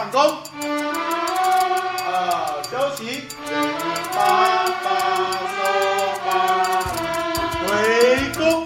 放松，好休息，八八手八回宫。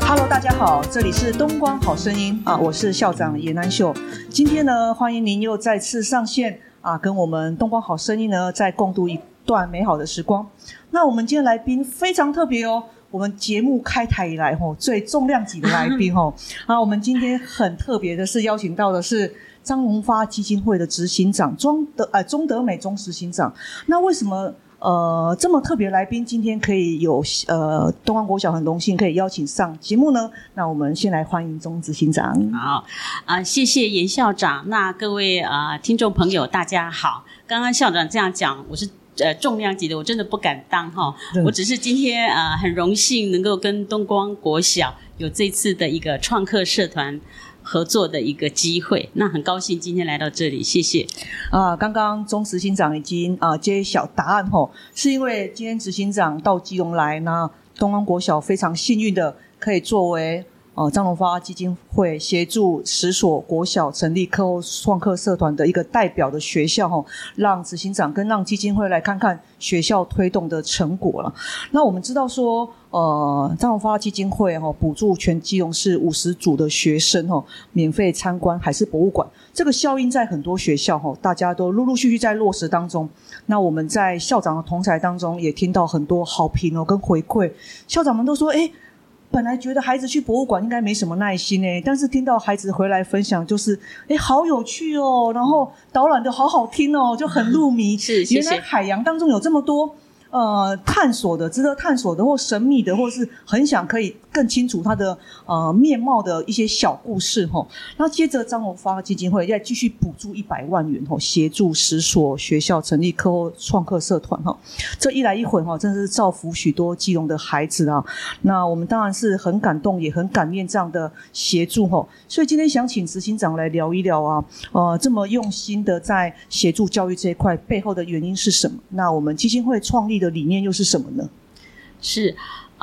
Hello，大家好，这里是东光好声音。啊，我是校长严南秀。今天呢，欢迎您又再次上线。啊，跟我们东光好声音呢，再共度一段美好的时光。那我们今天来宾非常特别哦，我们节目开台以来吼最重量级的来宾吼 啊，我们今天很特别的是邀请到的是张荣发基金会的执行长庄德呃钟德美中执行长。那为什么？呃，这么特别来宾今天可以有呃东方国小很荣幸可以邀请上节目呢。那我们先来欢迎钟执行长。好啊、谢谢严校长。那各位啊、听众朋友，大家好。刚刚校长这样讲，我是呃重量级的，我真的不敢当哈。嗯我只是今天呃很荣幸能够跟东光国小有这次的一个创客社团合作的一个机会，那很高兴今天来到这里，谢谢。啊，刚刚钟执行长已经啊揭晓答案吼，是因为今天执行长到基隆来，呢东方国小非常幸运的可以作为呃张荣发基金会协助十所国小成立课后创客社团的一个代表的学校哦，让执行长跟让基金会来看看学校推动的成果了。那我们知道说，呃，张荣发基金会哈、补助全基隆市五十组的学生哈、免费参观海事博物馆。这个效应在很多学校哈，大家都陆陆续续在落实当中。那我们在校长的同才当中也听到很多好评哦，跟回馈，校长们都说，哎。本来觉得孩子去博物馆应该没什么耐心诶，但是听到孩子回来分享，就是哎，好有趣哦，然后导览的好好听哦，就很入迷。是原来海洋当中有这么多呃探索的、值得探索的，或神秘的，或是很想可以更清楚它的呃面貌的一些小故事哈。那接着张荣发基金会再继续补助一百万元哈，协助十所学校成立课后创客社团哈。这一来一回哈，真的是造福许多基隆的孩子啊。那我们当然是很感动，也很感念这样的协助哈。所以今天想请执行长来聊一聊啊，呃，这么用心的在协助教育这一块背后的原因是什么？那我们基金会创立的理念又是什么呢？是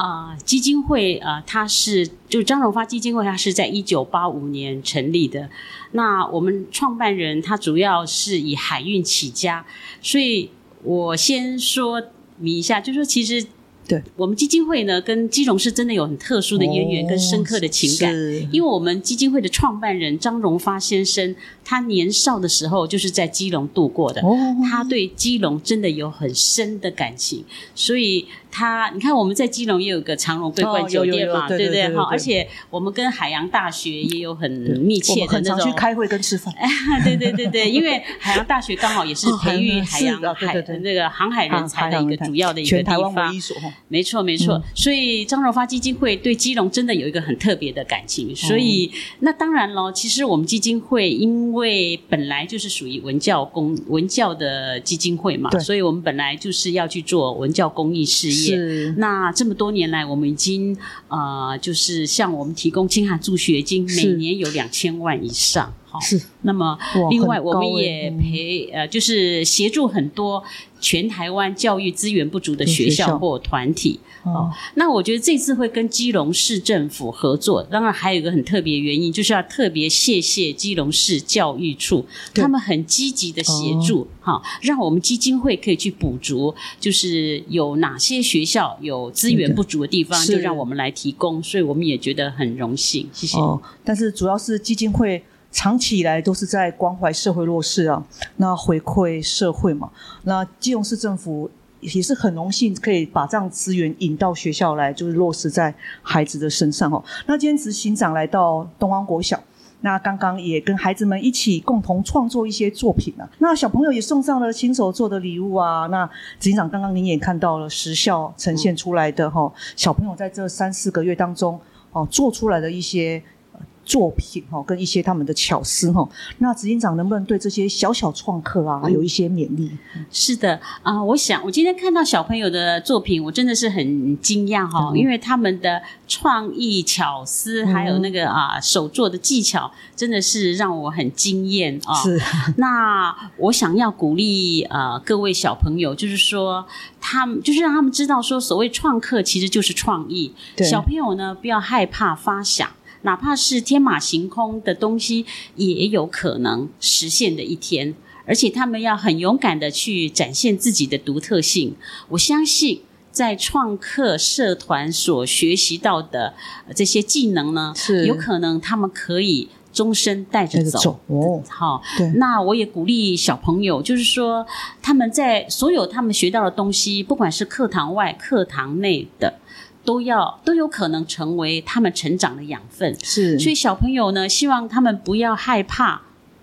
啊、基金会啊、呃它是就张荣发基金会，它是在一九八五年成立的。那我们创办人他主要是以海运起家，所以我先说明一下，就是说其实对我们基金会呢，跟基隆是真的有很特殊的渊源跟深刻的情感。是因为我们基金会的创办人张荣发先生，他年少的时候就是在基隆度过的，哦他对基隆真的有很深的感情，所以他你看我们在基隆也有个长荣桂冠酒店嘛，有对对不对？好，对对对而且我们跟海洋大学也有很密切的那种。去开会跟吃饭。对对对对，因为海洋大学刚好也是培育海洋海那个航海人才的一个主要的一个地方。没错，没错。嗯所以张荣发基金会对基隆真的有一个很特别的感哦情。所以那当然咯，其实我们基金会因为本来就是属于文教公文教的基金会嘛，所以我们本来就是要去做文教公益事业。那这么多年来，我们已经呃，就是向我们提供清寒助学金，每年有两千万以上。好，是，那么另外，我们欸也嗯。陪呃，就是协助很多全台湾教育资源不足的学学校校。或团体。哦，那我觉得这次会跟基隆市政府合作，当然还有一个很特别的原因，就是要特别谢谢基隆市教育处，他们很积极的协助，哈、让我们基金会可以去补足，就是有哪些学校有资源不足的地方，就让我们来提供，所以我们也觉得很荣幸，谢谢。哦，但是主要是基金会长期以来都是在关怀社会弱势啊，那回馈社会嘛。那基隆市政府也是很荣幸可以把这样资源引到学校来，就是落实在孩子的身上哦。那今天执行长来到东方国小。那刚刚也跟孩子们一起共同创作一些作品啊，那小朋友也送上了亲手做的礼物啊。那执行长刚刚您也看到了实校呈现出来的哈、小朋友在这三四个月当中哦做出来的一些作品哈，跟一些他们的巧思哈。那执行长能不能对这些小小创客啊有一些勉励？是的啊，我想我今天看到小朋友的作品，我真的是很惊讶哈，因为他们的创意巧思还有那个啊手作的技巧，真的是让我很惊艳啊。是，那我想要鼓励呃各位小朋友，就是说他们就是让他们知道说，所谓创客其实就是创意。小朋友呢，不要害怕发想。哪怕是天马行空的东西，也有可能实现的一天。而且他们要很勇敢的去展现自己的独特性。我相信，在创客社团所学习到的这些技能呢，是有可能他们可以终身带着走。哦，好，对。那我也鼓励小朋友，就是说他们在所有他们学到的东西，不管是课堂外、课堂内的。都要都有可能成为他们成长的养分，是。所以小朋友呢，希望他们不要害怕，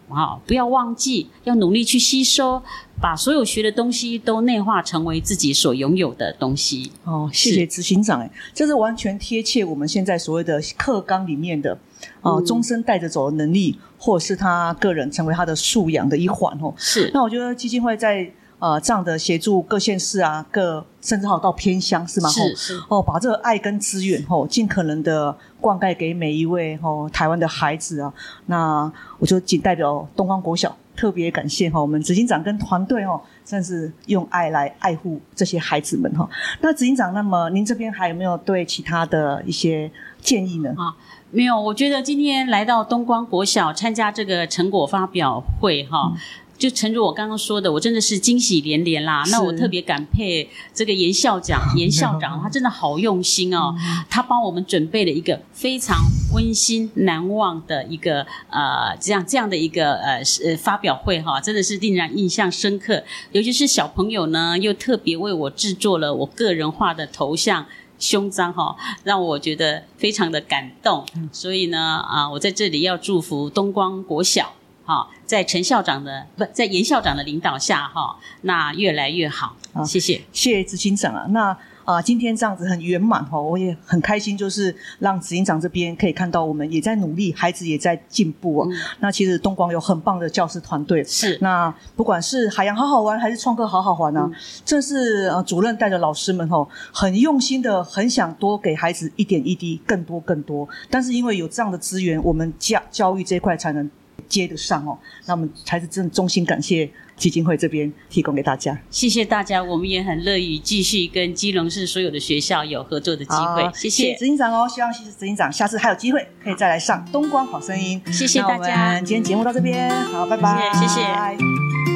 啊，不要忘记，要努力去吸收，把所有学的东西都内化成为自己所拥有的东西。哦，谢谢执行长，哎，这是完全贴切我们现在所谓的课纲里面的，啊，终身带着走的能力，或者是他个人成为他的素养的一环哦。是。那我觉得基金会在。呃，这样的协助各县市啊，各甚至好到偏乡是吗？是是哦，把这个爱跟资源吼，尽可能的灌溉给每一位吼台湾的孩子啊。那我就仅代表东方国小特别感谢哈，我们执行长跟团队哦，真是用爱来爱护这些孩子们哈。那执行长，那么您这边还有没有对其他的一些建议呢？啊，没有，我觉得今天来到东光国小参加这个成果发表会哈。就诚如我刚刚说的，我真的是惊喜连连啦。那我特别感佩这个严校长，严校长他真的好用心哦。他帮我们准备了一个非常温馨难忘的一个呃这样这样的一个呃呃发表会哈，真的是令人印象深刻。尤其是小朋友呢，又特别为我制作了我个人化的头像胸章哈，让我觉得非常的感动。所以呢啊，我在这里要祝福东光国小。哈，在陈校长的不在严校长的领导下，哈，那越来越好。谢谢，谢谢执行长啊。那啊，今天这样子很圆满哈，我也很开心，就是让执行长这边可以看到我们也在努力，孩子也在进步啊。那其实东广有很棒的教师团队，是那不管是海洋好好玩，还是创客好好玩啊，这是呃主任带着老师们哈，很用心的，很想多给孩子一点一滴，更多更多。但是因为有这样的资源，我们教教育这一块才能。接得上哦，那我们才是真的衷心感谢基金会这边提供给大家。谢谢大家，我们也很乐意继续跟基隆市所有的学校有合作的机会。谢谢执行长哦，希望谢谢执行长，下次还有机会可以再来上东光好声音。谢谢大家，今天节目到这边，好，拜拜，谢谢。